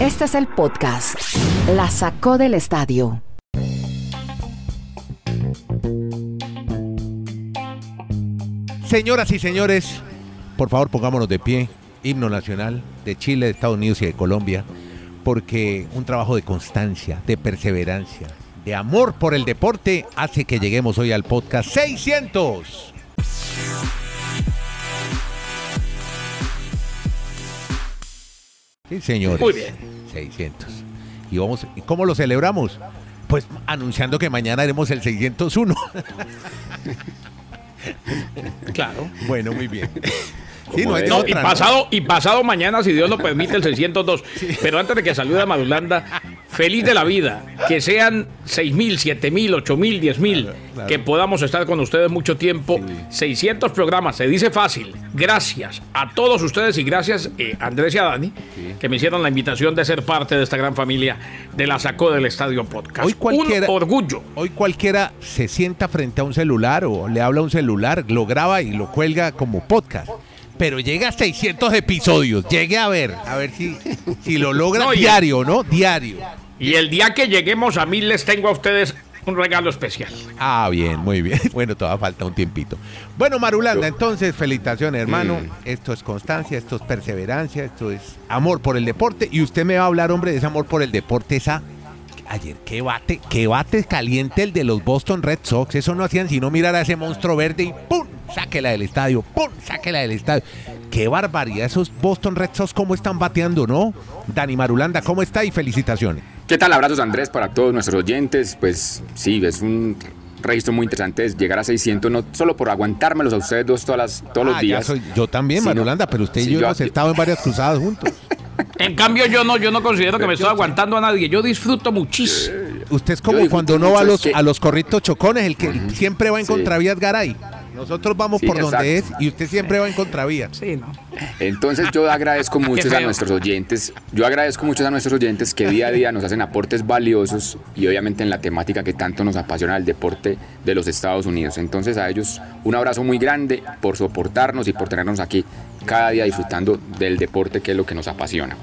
Este es el podcast. La sacó del estadio. Señoras y señores, por favor pongámonos de pie. Himno nacional de Chile, de Estados Unidos y de Colombia. Porque un trabajo de constancia, de perseverancia, de amor por el deporte hace que lleguemos hoy al podcast 600. Sí, señores. Muy bien. 600. ¿Y, vamos, ¿Y cómo lo celebramos? Pues anunciando que mañana haremos el 601. Claro. bueno, muy bien. Sí, no y otra, ¿no? pasado, y pasado mañana, si Dios lo permite, el 602. Pero antes de que salude a Madulanda, feliz de la vida. Que sean 6 mil, 7 mil, 8 mil, 10 mil. claro. Que podamos estar con ustedes mucho tiempo. 600 programas, se dice fácil. Gracias a todos ustedes y gracias eh, a Andrés y a Dani, que me hicieron la invitación de ser parte de esta gran familia de la Sacó del Estadio Podcast. Hoy cualquiera- Un orgullo. Hoy cualquiera se sienta frente a un celular o le habla a un celular, lo graba y lo cuelga como podcast. Pero llega a 600 episodios. Llegue a ver, a ver si, si lo logra No, diario, ¿no? Diario. Y el día que lleguemos a mil les tengo a ustedes un regalo especial. Ah, bien, muy bien. Bueno, todavía falta un tiempito. Bueno, Marulanda, entonces, felicitaciones, hermano. Mm. Esto es constancia, esto es perseverancia, esto es amor por el deporte. Y usted me va a hablar, hombre, de ese amor por el deporte, esa... Ayer, qué bate, qué bate caliente el de los Boston Red Sox. Eso no hacían sino mirar a ese monstruo verde y ¡pum! Sáquela del estadio, ¡pum! Sáquela del estadio. Qué barbaridad esos Boston Red Sox, cómo están bateando, ¿no? Dani Marulanda, ¿cómo está? Y felicitaciones. ¿Qué tal? Abrazos Andrés para todos nuestros oyentes. Pues sí, es un registro muy interesante es llegar a 600, no solo por aguantármelos a ustedes dos todas las, todos los Ah, días. soy- yo también, Marulanda, pero usted y Sí, yo, yo- hemos estado en varias cruzadas juntos. En cambio, yo no, yo no considero que me estoy aguantando a nadie. Yo disfruto muchísimo. Usted es como cuando uno va a los, que- a los corritos chocones, el que siempre va en Sí. contravías Garay. Nosotros vamos Sí, por donde es y usted siempre va en contravía. Sí, ¿no? Entonces yo agradezco mucho a nuestros oyentes, yo agradezco mucho a nuestros oyentes que día a día nos hacen aportes valiosos y obviamente en la temática que tanto nos apasiona el deporte de los Estados Unidos. Entonces a ellos un abrazo muy grande por soportarnos y por tenernos aquí cada día disfrutando del deporte que es lo que nos apasiona.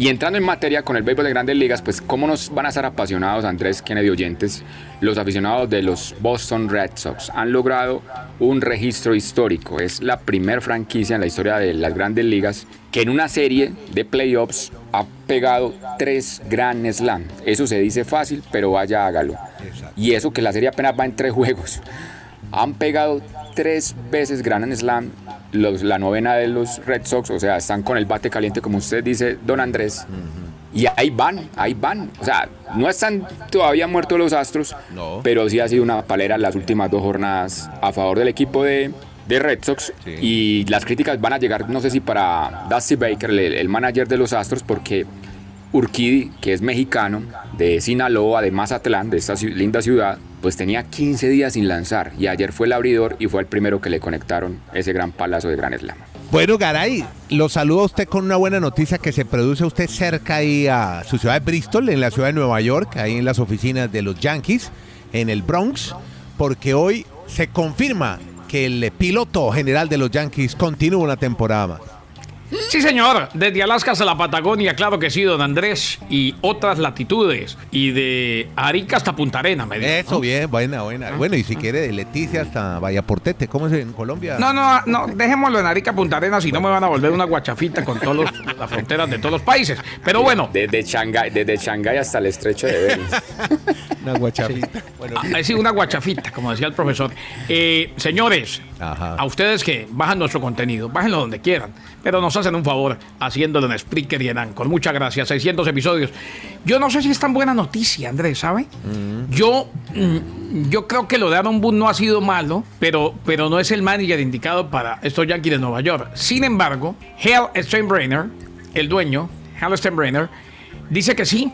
Y entrando en materia con el béisbol de grandes ligas, pues cómo nos van a estar apasionados Andrés Kennedy oyentes, los aficionados de los Boston Red Sox han logrado un registro histórico. Es la primer franquicia en la historia de las grandes ligas que en una serie de playoffs ha pegado tres Grand Slam. Eso se dice fácil, pero vaya hágalo. Y eso que la serie apenas va en tres juegos. Han pegado tres veces Grand Slam los, la novena de los Red Sox, o sea, están con el bate caliente, como usted dice, don Andrés. Y ahí van, ahí van. O sea, no están todavía muertos los Astros, No. pero sí ha sido una palera las últimas dos jornadas a favor del equipo de, de Red Sox. Sí. Y las críticas van a llegar, no sé si para Dusty Baker, el, el manager de los Astros, porque Urquidi, que es mexicano, de Sinaloa, de Mazatlán, de esta linda ciudad, pues tenía 15 días sin lanzar y ayer fue el abridor y fue el primero que le conectaron ese gran palazo de Gran Slam. Bueno, Garay, lo saludo a usted con una buena noticia que se produce usted cerca ahí a su ciudad de Bristol, en la ciudad de Nueva York, ahí en las oficinas de los Yankees, en el Bronx, porque hoy se confirma que el piloto general de los Yankees continúa una temporada más. Sí, señor. Desde Alaska hasta la Patagonia, claro que sí, don Andrés. Y otras latitudes. Y de Arica hasta Punta Arena, me dijo. Eso, ¿no? bien, buena, buena. Bueno, y si quiere de Leticia hasta Vallaportete, ¿cómo es en Colombia? No, no, no, dejémoslo en Arica, Punta Arena, si no me van a volver una guachafita con todas las fronteras de todos los países. Pero bueno, Desde Shanghái, desde Shanghái hasta el estrecho de Bering. Una guachafita. Bueno, ah, sí, una guachafita, como decía el profesor. Eh, señores, Ajá. a ustedes que bajan nuestro contenido, bájenlo donde quieran, pero nos hacen un favor haciéndolo en Spreaker y en Anchor. Muchas gracias, 600 episodios. Yo no sé si es tan buena noticia, Andrés, ¿sabe? Yo, mm, yo creo que lo de Aaron Boone no ha sido malo, pero, pero no es el manager indicado para estos Yankees de Nueva York. Sin embargo, Hal Steinbrenner, el dueño, Hal Steinbrenner, dice que sí.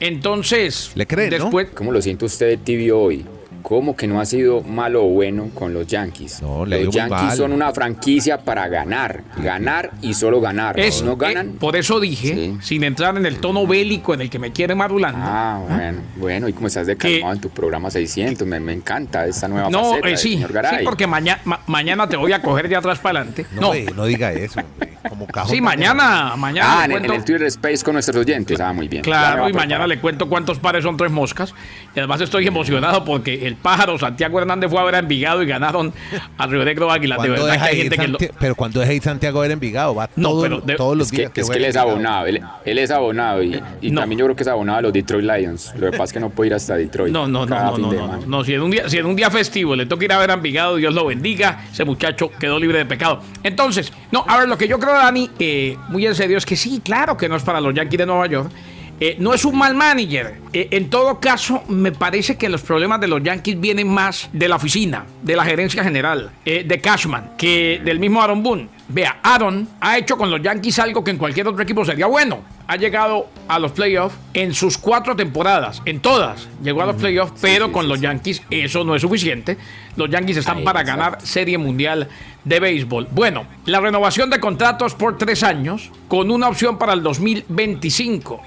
Entonces, ¿Le creen, no? después, ¿Cómo lo siente usted de tibio hoy? ¿Cómo que no ha sido malo o bueno con los Yankees? No, le los Yankees mal. son una franquicia para ganar, ganar y solo ganar. Es, no eh, ganan. por eso dije, Sí. sin entrar en el tono bélico en el que me quiere marulando. Ah, bueno, bueno, y como estás de calmado en tu programa 600, me, me encanta esta nueva no, faceta eh, del sí, señor sí, Garay. porque maña- ma- mañana te voy a coger de atrás para adelante. no, No, eh, no diga eso. Como cajón Sí, mañana, mañana Ah, en, el Twitter Space con nuestros oyentes. Ah, muy bien. Claro, y mañana le cuento cuántos pares son tres moscas. Y además estoy emocionado porque el pájaro Santiago Hernández fue a ver a Envigado y ganaron a Río Negro Águila. De ¿Cuándo verdad que hay que lo- Pero cuando deja ir Santiago a ver Envigado, va No, todo- pero de- todos los Es que, días. es que él es abonado, él, él es abonado y, y No. también yo creo que es abonado a los Detroit Lions. Lo que pasa es que no puede ir hasta Detroit. No, no, no, no, no, no. Si en un día, si en un día festivo le toca ir a ver a Envigado, Dios lo bendiga. Ese muchacho quedó libre de pecado. Entonces, no, a ver, lo que yo creo, Dani, eh, muy en serio, es que sí, claro que no es para los Yankees de Nueva York. Eh, no es un mal manager. Eh, en todo caso, me parece que los problemas de los Yankees vienen más de la oficina, de la gerencia general, eh, de Cashman, que del mismo Aaron Boone. Vea, Aaron ha hecho con los Yankees algo que en cualquier otro equipo sería bueno. Ha llegado a los playoffs en sus cuatro temporadas, en todas llegó a los playoffs, pero con los Yankees eso no es suficiente. Los Yankees están Ahí, para exacto. ganar Serie Mundial de Béisbol. Bueno, la renovación de contratos por tres años con una opción para el 2025.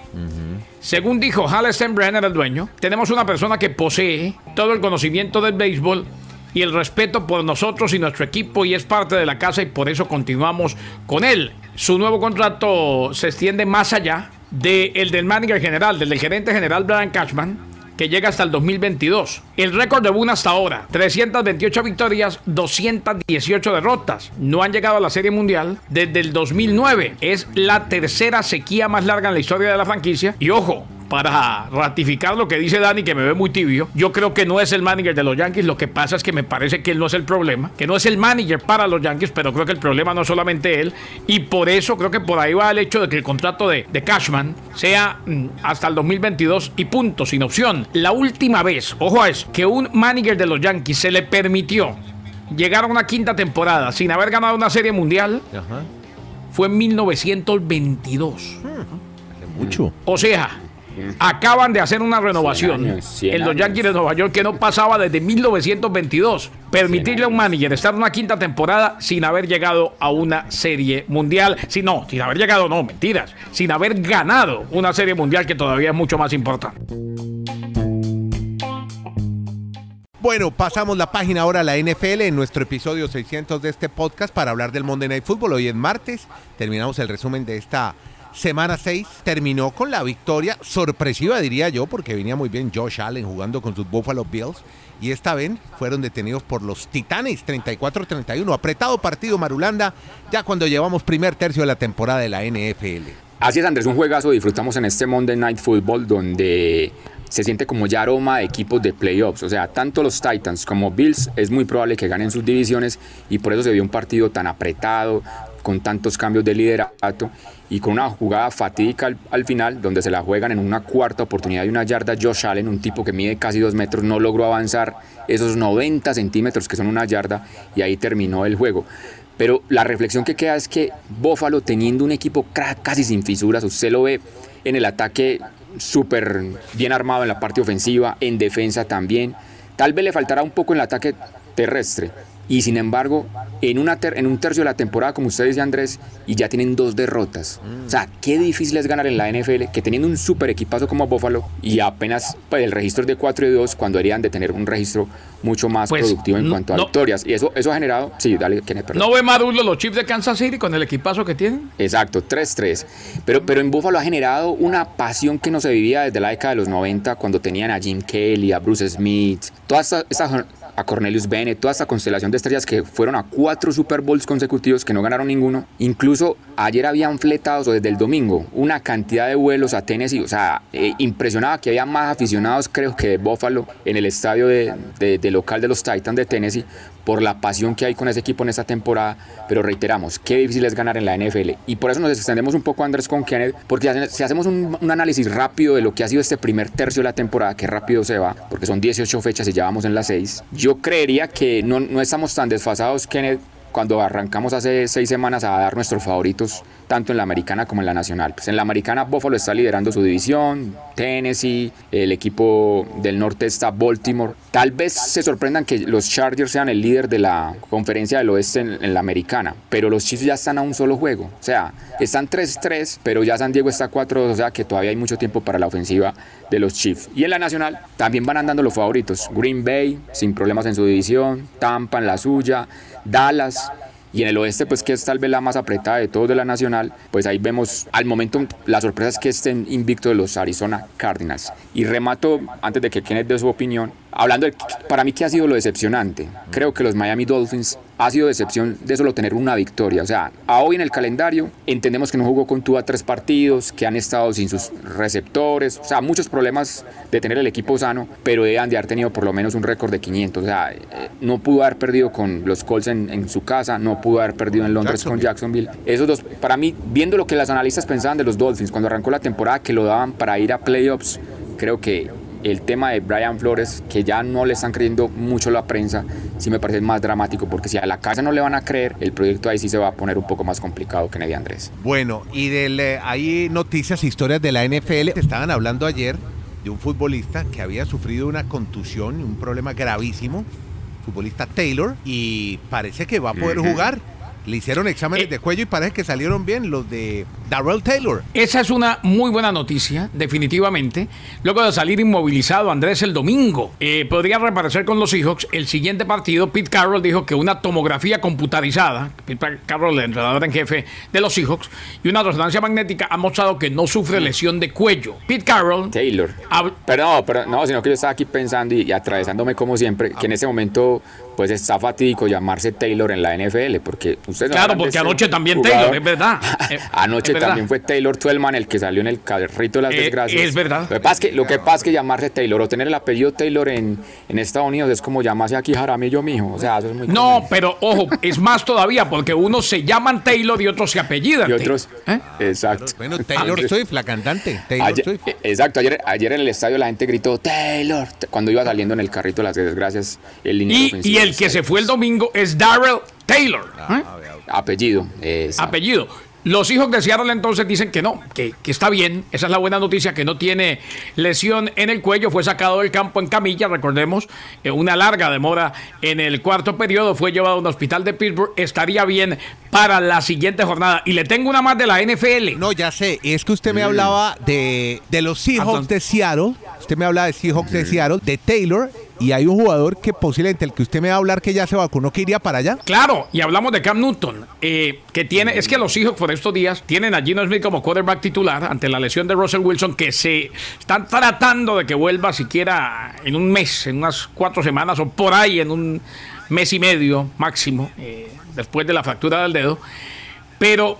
Según dijo Hal Steinbrenner, el dueño, tenemos una persona que posee todo el conocimiento del béisbol y el respeto por nosotros y nuestro equipo y es parte de la casa y por eso continuamos con él. Su nuevo contrato se extiende más allá del del manager general, del del gerente general Brian Cashman, que llega hasta el 2022. El récord de Boone hasta ahora, 328 victorias, 218 derrotas. No han llegado a la Serie Mundial desde el 2009. Es la tercera sequía más larga en la historia de la franquicia. Y ojo, para ratificar lo que dice Dani, que me ve muy tibio, yo creo que no es el manager de los Yankees. Lo que pasa es que me parece que él no es el problema, que no es el manager para los Yankees, pero creo que el problema no es solamente él. Y por eso creo que por ahí va el hecho de que el contrato de, de Cashman sea mm, hasta el 2022 y punto, sin opción. La última vez, ojo a eso, que un manager de los Yankees se le permitió llegar a una quinta temporada sin haber ganado una serie mundial Ajá. fue en 1922. Hace mucho. O sea, acaban de hacer una renovación 100 años, 100 en los. Yankees de Nueva York que no pasaba desde 1922. Permitirle a un manager estar una quinta temporada sin haber llegado a una serie mundial. Si no, sin haber llegado, no, mentiras. Sin haber ganado una serie mundial que todavía es mucho más importante. Bueno, pasamos la página ahora a la NFL en nuestro episodio 600 de este podcast para hablar del Monday Night Football. Hoy es martes, terminamos el resumen de esta semana 6. Terminó con la victoria sorpresiva, diría yo, porque venía muy bien Josh Allen jugando con sus Buffalo Bills. Y esta vez fueron detenidos por los Titanes 34-31. Apretado partido Marulanda, ya cuando llevamos primer tercio de la temporada de la NFL. Así es, Andrés, un juegazo disfrutamos en este Monday Night Football donde se siente como ya aroma de equipos de playoffs. O sea, tanto los Titans como Bills es muy probable que ganen sus divisiones y por eso se vio un partido tan apretado, con tantos cambios de liderato y con una jugada fatídica al, al final donde se la juegan en una cuarta oportunidad y una yarda. Josh Allen, un tipo que mide casi dos metros, no logró avanzar esos 90 centímetros que son una yarda y ahí terminó el juego. Pero la reflexión que queda es que Buffalo, teniendo un equipo casi sin fisuras, usted lo ve en el ataque súper bien armado en la parte ofensiva, en defensa también. Tal vez le faltará un poco en el ataque terrestre. Y sin embargo, en, una ter- en un tercio de la temporada, como usted dice Andrés, y ya tienen dos derrotas. O sea, qué difícil es ganar en la NFL, que teniendo un super equipazo como Buffalo, y apenas pues, el registro es de 4 y 2, cuando deberían de tener un registro mucho más Pues, productivo en no- cuanto a no- victorias. Y eso, eso ha generado... Sí, dale, Kenneth, perdón. ¿No ve Maduro los Chiefs de Kansas City con el equipazo que tienen? Exacto, 3-3. Pero, pero en Buffalo ha generado una pasión que no se vivía desde la década de los 90, cuando tenían a Jim Kelly, a Bruce Smith, toda esta, esta- a Cornelius Bennett, toda esta constelación de estrellas que fueron a cuatro Super Bowls consecutivos que no ganaron ninguno. Incluso ayer habían fletados, o desde el domingo, una cantidad de vuelos a Tennessee. O sea, eh, impresionaba que había más aficionados, creo que de Buffalo, en el estadio de, de- de local de los Titans de Tennessee, por la pasión que hay con ese equipo en esta temporada. Pero reiteramos, qué difícil es ganar en la NFL. Y por eso nos extendemos un poco, Andrés, con Kenneth, porque si hacemos un, análisis rápido de lo que ha sido este primer tercio de la temporada, que rápido se va, porque son 18 fechas y ya vamos en las 6, yo creería que no, no estamos tan desfasados, Kenneth, cuando arrancamos hace seis semanas a dar nuestros favoritos, tanto en la americana como en la nacional. Pues en la americana Buffalo está liderando su división, Tennessee, el equipo del norte está Baltimore. Tal vez se sorprendan que los Chargers sean el líder de la conferencia del oeste en, en la americana, pero los Chiefs ya están a un solo juego. O sea, están 3-3, pero ya San Diego está 4 o sea que todavía hay mucho tiempo para la ofensiva de los Chiefs. Y en la nacional también van andando los favoritos. Green Bay, sin problemas en su división, Tampa en la suya, Dallas Y en el oeste, pues que es tal vez la más apretada de todos de la nacional, pues ahí vemos al momento la sorpresa es que estén invictos los Arizona Cardinals. Y remato, antes de que Kenneth dé su opinión, hablando de, para mí, ¿qué ha sido lo decepcionante? Creo que los Miami Dolphins ha sido decepción de solo tener una victoria. O sea, a hoy en el calendario entendemos que no jugó con Tua tres partidos, que han estado sin sus receptores, o sea, muchos problemas de tener el equipo sano, pero deben de haber tenido por lo menos un récord de 500. O sea, eh, no pudo haber perdido con los Colts en, su casa, no pudo haber perdido en Londres con Jacksonville. Esos dos, para mí, viendo lo que las analistas pensaban de los Dolphins cuando arrancó la temporada, que lo daban para ir a playoffs, creo que el tema de Brian Flores, que ya no le están creyendo mucho la prensa, sí me parece más dramático, porque si a la casa no le van a creer, el proyecto ahí sí se va a poner un poco más complicado que Neddy Andrés. Bueno, y de hay noticias, historias de la NFL. Estaban hablando ayer de un futbolista que había sufrido una contusión, un problema gravísimo, futbolista Taylor, y parece que va a poder jugar le hicieron exámenes eh, de cuello y parece que salieron bien los de Darrell Taylor. Esa es una muy buena noticia, definitivamente. Luego de salir inmovilizado Andrés el domingo, eh, podría reaparecer con los Seahawks. El siguiente partido, Pete Carroll dijo que una tomografía computarizada, Pete Carroll, el entrenador en jefe de los Seahawks, y una resonancia magnética ha mostrado que no sufre lesión de cuello. Pete Carroll. Taylor. Pero no, pero no, sino que yo estaba aquí pensando y, y atravesándome como siempre, que en ese momento pues está fatídico llamarse Taylor en la NFL, porque usted Claro, porque anoche también Taylor, es verdad. Eh, también fue Taylor Twelman el que salió en el carrito de las eh, desgracias. Es verdad. Lo que pasa es que, lo que, pasa es que llamarse Taylor o tener el apellido Taylor en, en Estados Unidos es como llamarse aquí Jaramillo mijo. O sea, eso es muy No, pero ojo, es más todavía, porque unos se llaman Taylor y otros se apellidan. Y otros, ¿Eh? exacto. Bueno, Taylor Swift, la cantante. Taylor Swift. Exacto, ayer, ayer en el estadio la gente gritó Taylor cuando iba saliendo en el carrito de las desgracias el y, y el que se fue el domingo es Darrell Taylor. ¿eh? Apellido. Apellido. Los hijos de Seattle entonces dicen que no, que, está bien. Esa es la buena noticia, que no tiene lesión en el cuello. Fue sacado del campo en camilla, recordemos, eh, una larga demora en el cuarto periodo. Fue llevado a un hospital de Pittsburgh. Estaría bien para la siguiente jornada. Y le tengo una más de la NFL. No, ya sé. Es que usted me hablaba de, de los Seahawks de Seattle. Usted me hablaba de Seahawks de Seattle, de Taylor y hay un jugador que posiblemente el que usted me va a hablar que ya se vacunó que iría para allá. Claro, y hablamos de Cam Newton, eh, que tiene, es que los hijos por estos días tienen a Gino Smith como quarterback titular ante la lesión de Russell Wilson, que se están tratando de que vuelva siquiera en un mes, en unas cuatro semanas o por ahí en un mes y medio máximo, eh, después de la fractura del dedo. Pero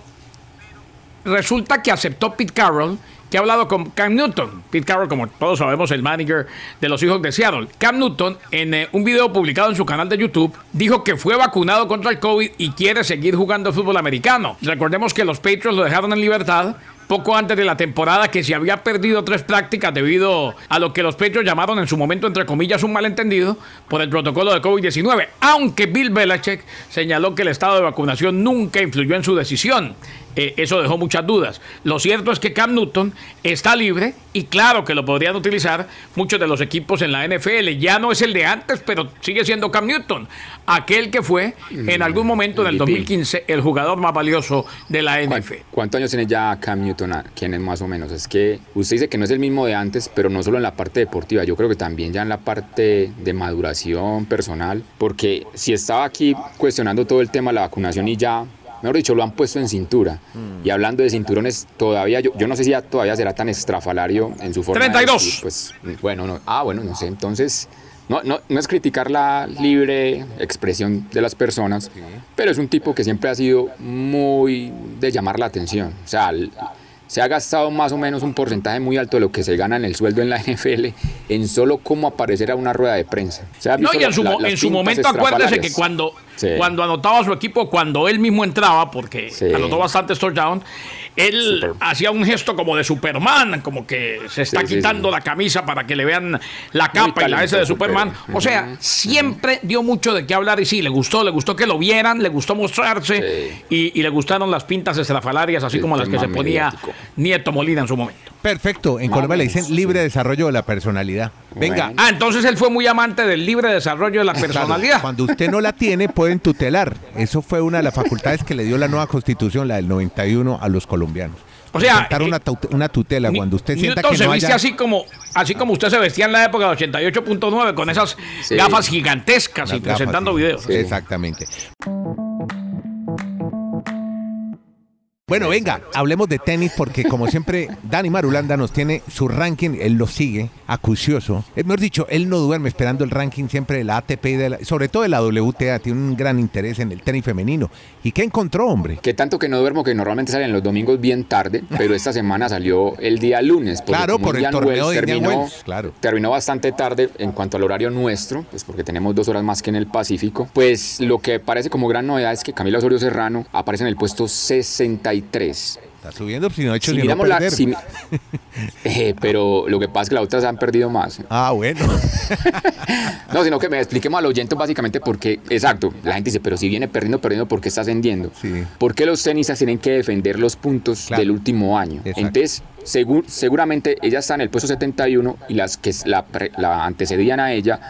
resulta que aceptó Pete Carroll que ha hablado con Cam Newton. Pete Carroll, como todos sabemos, el manager de los hijos de Seattle. Cam Newton, en eh, un video publicado en su canal de YouTube, dijo que fue vacunado contra el COVID y quiere seguir jugando fútbol americano. Recordemos que los Patriots lo dejaron en libertad poco antes de la temporada que se había perdido tres prácticas debido a lo que los Patriots llamaron en su momento, entre comillas, un malentendido por el protocolo de COVID-19, aunque Bill Belichick señaló que el estado de vacunación nunca influyó en su decisión. Eh, eso dejó muchas dudas. Lo cierto es que Cam Newton está libre y claro que lo podrían utilizar muchos de los equipos en la NFL. Ya no es el de antes, pero sigue siendo Cam Newton, aquel que fue en mm, algún momento en el 2015 el jugador más valioso de la NFL. ¿Cuántos años tiene ya Cam Newton? ¿Quién es más o menos? Es que usted dice que no es el mismo de antes, pero no solo en la parte deportiva, yo creo que también ya en la parte de maduración personal, porque si estaba aquí cuestionando todo el tema de la vacunación y ya mejor dicho, lo han puesto en cintura. Y hablando de cinturones, todavía, yo, yo no sé si ya todavía será tan estrafalario en su forma. 32. pues, bueno, no, ah, bueno, no sé. Entonces, no, no, no, es criticar la libre expresión de las personas, pero es un tipo que siempre ha sido muy de llamar la atención. O sea, se ha gastado más o menos un porcentaje muy alto de lo que se gana en el sueldo en la NFL en solo cómo aparecer a una rueda de prensa. no, y en su, en su momento acuérdese que cuando, cuando anotaba su equipo, cuando él mismo entraba, porque anotó bastante touchdown, él hacía un gesto como de Superman, como que se está quitando la camisa para que le vean la capa y la S de Superman. O sea, siempre dio mucho de qué hablar y sí, le gustó, le gustó que lo vieran, le gustó mostrarse y, le gustaron las pintas estrafalarias, así como las que se ponía Nieto Molina en su momento. Perfecto, en Colombia le dicen libre desarrollo de la personalidad. Venga. Ah, entonces él fue muy amante del libre desarrollo de la personalidad. cuando usted no la tiene, pueden tutelar. Eso fue una de las facultades que le dio la nueva constitución, la del 91, a los colombianos. O sea, una, una, tutela cuando usted sienta que se viste así como así como usted se vestía en la época de 88.9 con esas gafas gigantescas y presentando videos. Exactamente. Bueno, venga, hablemos de tenis porque como siempre Dani Marulanda nos tiene su ranking, él lo sigue, acucioso. Es mejor dicho, él no duerme esperando el ranking siempre de la ATP y de la- sobre todo de la WTA, tiene un gran interés en el tenis femenino. ¿Y qué encontró, hombre? Que tanto que no duermo que normalmente salen los domingos bien tarde, pero esta semana salió el día lunes. porque Claro, por el torneo Wells de terminó, Wells, claro. terminó bastante tarde en cuanto al horario nuestro, pues porque tenemos dos horas más que en el Pacífico. Pues lo que parece como gran novedad es que Camila Osorio Serrano aparece en el puesto 63. Está subiendo, si no ha hecho Si no miramos la, si Eh, pero lo que pasa es que las otras han perdido más. Ah, bueno. No, sino que me expliquemos al oyente básicamente porque, exacto, la gente dice, pero si viene perdiendo, perdiendo, ¿por qué está ascendiendo? Sí. ¿Por qué los tenistas tienen que defender los puntos Claro. del último año? Exacto. Entonces, segu- seguramente ella está en el puesto 71 y las que la antecedían a ella,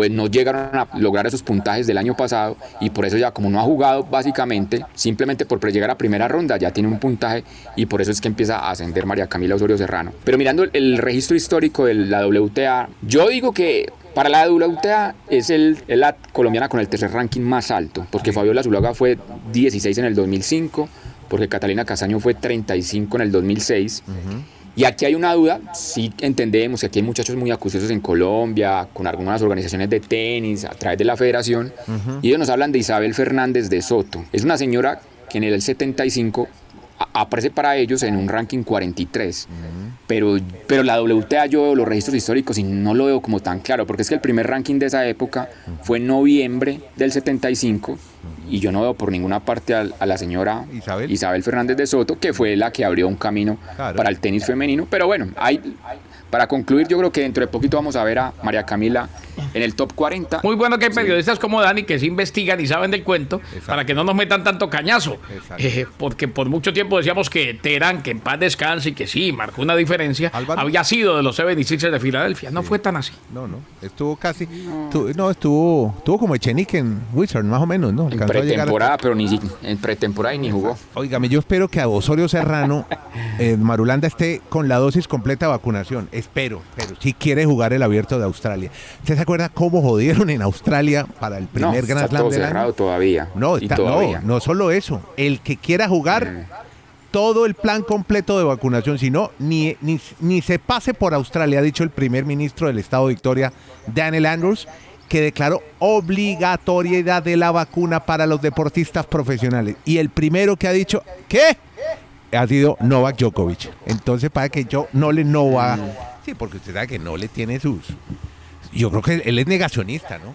pues no llegaron a lograr esos puntajes del año pasado y por eso ya como no ha jugado básicamente, simplemente por llegar a primera ronda ya tiene un puntaje y por eso es que empieza a ascender María Camila Osorio Serrano. Pero mirando el, registro histórico de la WTA, yo digo que para la WTA es, el, la colombiana con el tercer ranking más alto, porque Fabiola Zuluaga fue 16 en el 2005, porque Catalina Castaño fue 35 en el 2006. Y aquí hay una duda, sí entendemos que aquí hay muchachos muy acuciosos en Colombia, con algunas organizaciones de tenis, a través de la federación, y ellos nos hablan de Isabel Fernández de Soto. Es una señora que en el 75 a- aparece para ellos en un ranking 43. Pero, pero la WTA yo veo los registros históricos y no lo veo como tan claro, porque es que el primer ranking de esa época fue en noviembre del 75 y yo no veo por ninguna parte a, a la señora Isabel. Fernández de Soto, que fue la que abrió un camino Claro. para el tenis femenino. Pero bueno, hay, para concluir, yo creo que dentro de poquito vamos a ver a María Camila en el top 40. Muy bueno que hay periodistas como Dani que se investigan y saben del cuento para que no nos metan tanto cañazo. Eh, porque por mucho tiempo decíamos que Terán, que en paz descanse y que sí, marcó una diferencia, Álvaro. había sido de los 76ers de Filadelfia. No fue tan así. No, no, estuvo casi, tu- no, estuvo, estuvo como Echenique en Wizard, más o menos, ¿no? En a a- pretemporada, pero ni en pretemporada y ni jugó. Óigame, yo espero que a Osorio Serrano, eh, Marulanda esté con la dosis completa de vacunación. Espero, pero si quiere jugar el abierto de Australia. ¿Usted se acuerda cómo jodieron en Australia para el No, primer está Grand Slam todo del cerrado año? todavía. No, está- todavía. no, no solo eso. El que quiera jugar todo el plan completo de vacunación, si no, ni, ni, ni se pase por Australia, ha dicho el primer ministro del Estado de Victoria, Daniel Andrews, que declaró obligatoriedad de la vacuna para los deportistas profesionales. Y el primero que ha dicho, ¿qué? Ha sido Novak Djokovic. Entonces, para que yo no le no va. Sí, porque usted sabe que no le tiene sus. Yo creo que él es negacionista, ¿no?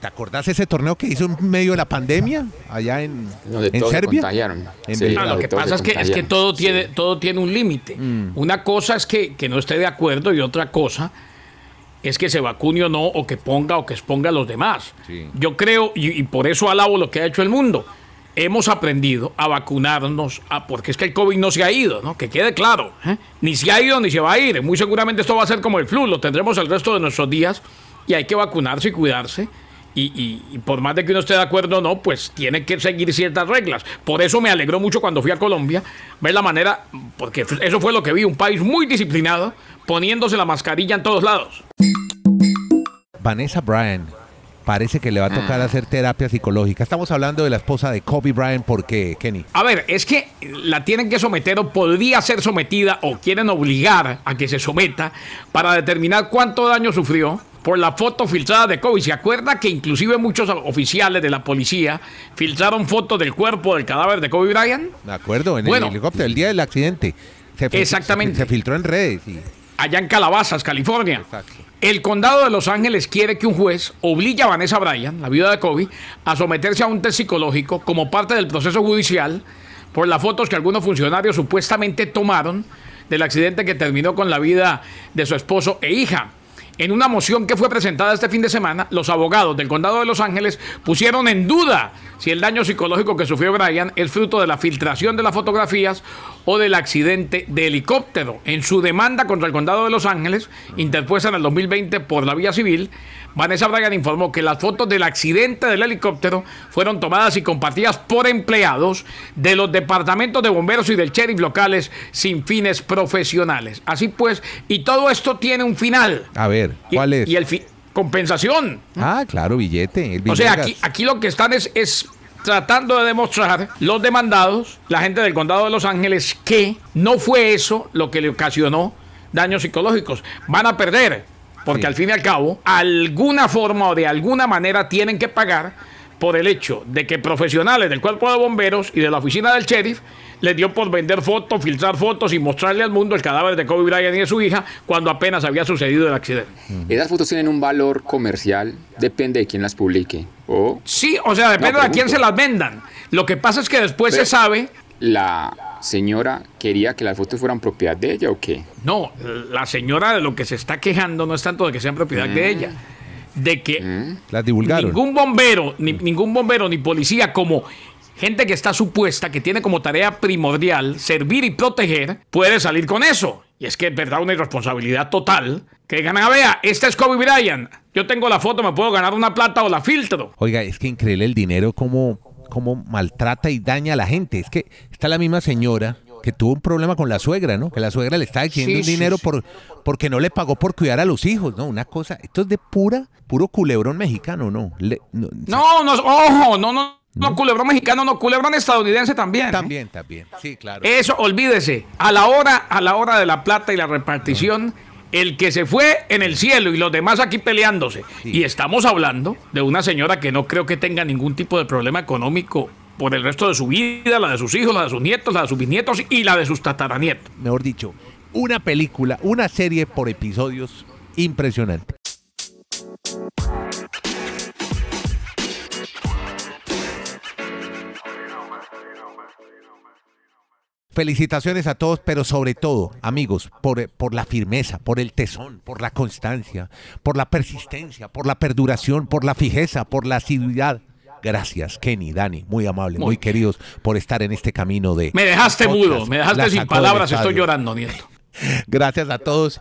¿Te acordás ese torneo que hizo en medio de la pandemia allá en, Donde en todos se Serbia? contagiaron. En Sí. Ah, lo que pasa se es que, es que todo, Sí. tiene, todo tiene un límite. Una cosa es que, que no esté de acuerdo y otra cosa es que se vacune o no, o que ponga o que exponga a los demás. Sí. Yo creo, y, y por eso alabo lo que ha hecho el mundo, hemos aprendido a vacunarnos, a- porque es que el COVID no se ha ido, ¿no? Que quede claro. ¿eh? Ni se ha ido ni se va a ir. Muy seguramente esto va a ser como el flu, lo tendremos el resto de nuestros días y hay que vacunarse y cuidarse. Y, y- por más de que uno esté de acuerdo o no, pues tiene que seguir ciertas reglas. Por eso me alegró mucho cuando fui a Colombia ver la manera, porque eso fue lo que vi, un país muy disciplinado, poniéndose la mascarilla en todos lados. Vanessa Bryan parece que le va a tocar hacer terapia psicológica. Estamos hablando de la esposa de Kobe Bryant porque, Kenny. A ver, es que la tienen que someter o podría ser sometida o quieren obligar a que se someta para determinar cuánto daño sufrió por la foto filtrada de Kobe. ¿Se acuerda que inclusive muchos oficiales de la policía filtraron fotos del cuerpo del cadáver de Kobe Bryant? ¿De acuerdo? En Bueno. el helicóptero, el día del accidente. Se Exactamente. Se, se filtró en redes. y- allá en Calabazas, California. Exacto. El condado de Los Ángeles quiere que un juez obligue a Vanessa Bryan, la viuda de Kobe, a someterse a un test psicológico como parte del proceso judicial por las fotos que algunos funcionarios supuestamente tomaron del accidente que terminó con la vida de su esposo e hija. En una moción que fue presentada este fin de semana, los abogados del condado de Los Ángeles pusieron en duda si el daño psicológico que sufrió Brian es fruto de la filtración de las fotografías o del accidente de helicóptero. En su demanda contra el condado de Los Ángeles, interpuesta en el 2020 por la vía civil, Vanessa Bryan informó que las fotos del accidente del helicóptero fueron tomadas y compartidas por empleados de los departamentos de bomberos y del sheriff locales sin fines profesionales. Así pues, y todo esto tiene un final. A ver, Y- ¿cuál es? Y el compensación. Ah, claro, billete. el O sea, aquí, aquí lo que están es, es tratando de demostrar los demandados, la gente del condado de Los Ángeles, que no fue eso lo que le ocasionó daños psicológicos. Van a perder, porque Sí. al fin y al cabo, alguna forma o de alguna manera tienen que pagar por el hecho de que profesionales del cuerpo de bomberos y de la oficina del sheriff les dio por vender fotos, filtrar fotos y mostrarle al mundo el cadáver de Kobe Bryant y de su hija cuando apenas había sucedido el accidente. Esas fotos tienen un valor comercial, depende de quién las publique. O Sí, o sea, depende No, de a quién se las vendan. Lo que pasa es que después Pero- se sabe, la señora quería que las fotos fueran propiedad de ella o qué. no, la señora de lo que se está quejando no es tanto de que sean propiedad de ella, de que Las divulgaron. ningún bombero, ni, ningún bombero ni policía como gente que está supuesta, que tiene como tarea primordial servir y proteger, puede salir con eso. Y es que es verdad una irresponsabilidad total. Que digan, ah, vea, esta es Kobe Bryant. Yo tengo la foto, me puedo ganar una plata o la filtro. Oiga, es que increíble el dinero como, como maltrata y daña a la gente. Es que está la misma señora que tuvo un problema con la suegra, ¿no? Que la suegra le estaba exigiendo Sí, un dinero sí. por porque no le pagó por cuidar a los hijos, ¿no? Una cosa, esto es de pura, puro culebrón mexicano, ¿no? Le- no, No, no, ojo, no, no, no, culebrón mexicano, no, culebrón estadounidense también. ¿eh? También, también, sí, claro. Eso, olvídese, a la hora, a la hora de la plata y la repartición, el que se fue en el cielo y los demás aquí peleándose. Y estamos hablando de una señora que no creo que tenga ningún tipo de problema económico por el resto de su vida, la de sus hijos, la de sus nietos, la de sus bisnietos y la de sus tataranietos. Mejor dicho, una película, una serie por episodios impresionante. Felicitaciones a todos, pero sobre todo, amigos, por, por la firmeza, por el tesón, por la constancia, por la persistencia, por la perduración, por la fijeza, por la asiduidad. Gracias, Kenny, Dani, muy amables, muy, Muy queridos por estar en este camino de... Me dejaste podcast. mudo, me dejaste sin palabras, estoy llorando, nieto. Gracias a todos.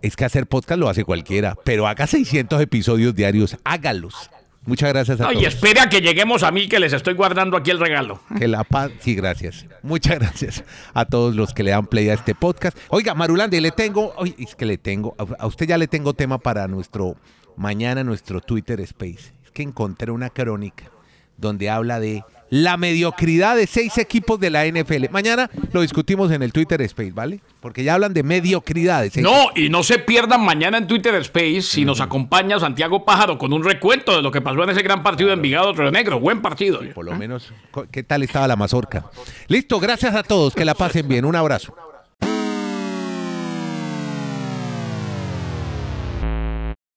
Es que hacer podcast lo hace cualquiera, pero haga 600 episodios diarios, hágalos. Muchas gracias a Oye, todos. espere a que lleguemos a mí que les estoy guardando aquí el regalo. Que la paz, sí, gracias. Muchas gracias a todos los que le dan play a este podcast. Oiga, Marulande, le tengo, oye, es que le tengo, a usted ya le tengo tema para nuestro mañana, nuestro Twitter Space. Es que encontré una crónica donde habla de la mediocridad de seis equipos de la NFL. Mañana lo discutimos en el Twitter Space, ¿vale? Porque ya hablan de mediocridad de seis No, y no se pierdan mañana en Twitter Space si nos acompaña Santiago Pájaro con un recuento de lo que pasó en ese gran partido de Envigado Río Negro. Buen partido. Por lo menos, ¿qué tal estaba la mazorca? Listo, gracias a todos, que la pasen bien. Un abrazo.